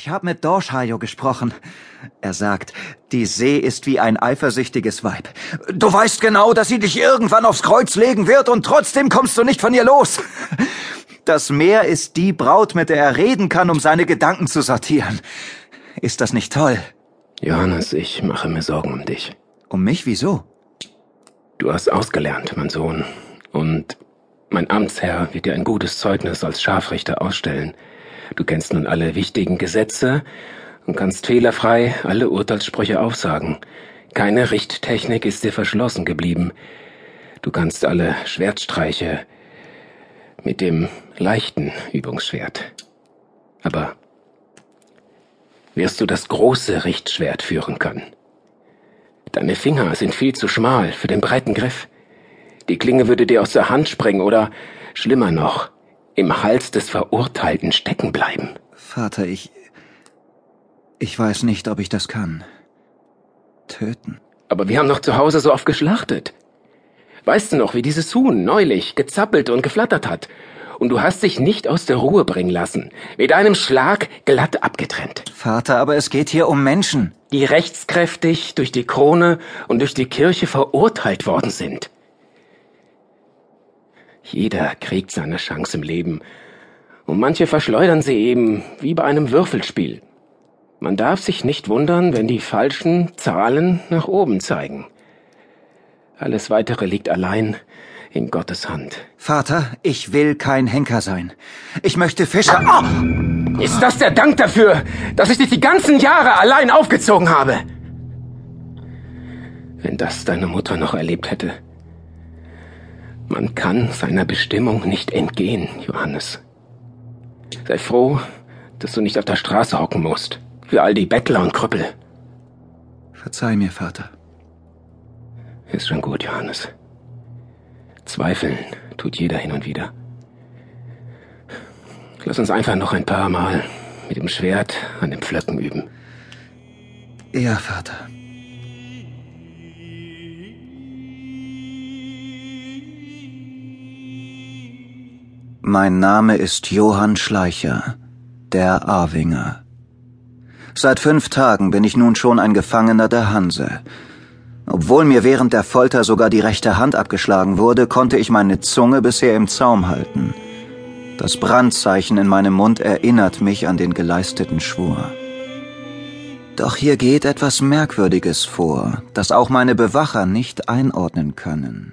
Ich habe mit Dorshayo gesprochen. Er sagt, die See ist wie ein eifersüchtiges Weib. Du weißt genau, dass sie dich irgendwann aufs Kreuz legen wird und trotzdem kommst du nicht von ihr los. Das Meer ist die Braut, mit der er reden kann, um seine Gedanken zu sortieren. Ist das nicht toll? Johannes, ich mache mir Sorgen um dich. Um mich wieso? Du hast ausgelernt, mein Sohn. Und mein Amtsherr wird dir ein gutes Zeugnis als Scharfrichter ausstellen. Du kennst nun alle wichtigen Gesetze und kannst fehlerfrei alle Urteilssprüche aufsagen. Keine Richttechnik ist dir verschlossen geblieben. Du kannst alle Schwertstreiche mit dem leichten Übungsschwert. Aber wirst du das große Richtschwert führen können? Deine Finger sind viel zu schmal für den breiten Griff. Die Klinge würde dir aus der Hand springen oder, schlimmer noch, im Hals des Verurteilten stecken bleiben. Vater, ich. Ich weiß nicht, ob ich das kann. Töten. Aber wir haben doch zu Hause so oft geschlachtet. Weißt du noch, wie dieses Huhn neulich gezappelt und geflattert hat? Und du hast dich nicht aus der Ruhe bringen lassen. Mit einem Schlag glatt abgetrennt. Vater, aber es geht hier um Menschen. Die rechtskräftig durch die Krone und durch die Kirche verurteilt worden sind. Jeder kriegt seine Chance im Leben. Und manche verschleudern sie eben wie bei einem Würfelspiel. Man darf sich nicht wundern, wenn die falschen Zahlen nach oben zeigen. Alles weitere liegt allein in Gottes Hand. Vater, ich will kein Henker sein. Ich möchte Fischer. Oh! Ist das der Dank dafür, dass ich dich die ganzen Jahre allein aufgezogen habe? Wenn das deine Mutter noch erlebt hätte. Man kann seiner Bestimmung nicht entgehen, Johannes. Sei froh, dass du nicht auf der Straße hocken musst, wie all die Bettler und Krüppel. Verzeih mir, Vater. Ist schon gut, Johannes. Zweifeln tut jeder hin und wieder. Lass uns einfach noch ein paar Mal mit dem Schwert an den Pflöcken üben. Ja, Vater. Mein Name ist Johann Schleicher, der Arwinger. Seit fünf Tagen bin ich nun schon ein Gefangener der Hanse. Obwohl mir während der Folter sogar die rechte Hand abgeschlagen wurde, konnte ich meine Zunge bisher im Zaum halten. Das Brandzeichen in meinem Mund erinnert mich an den geleisteten Schwur. Doch hier geht etwas Merkwürdiges vor, das auch meine Bewacher nicht einordnen können.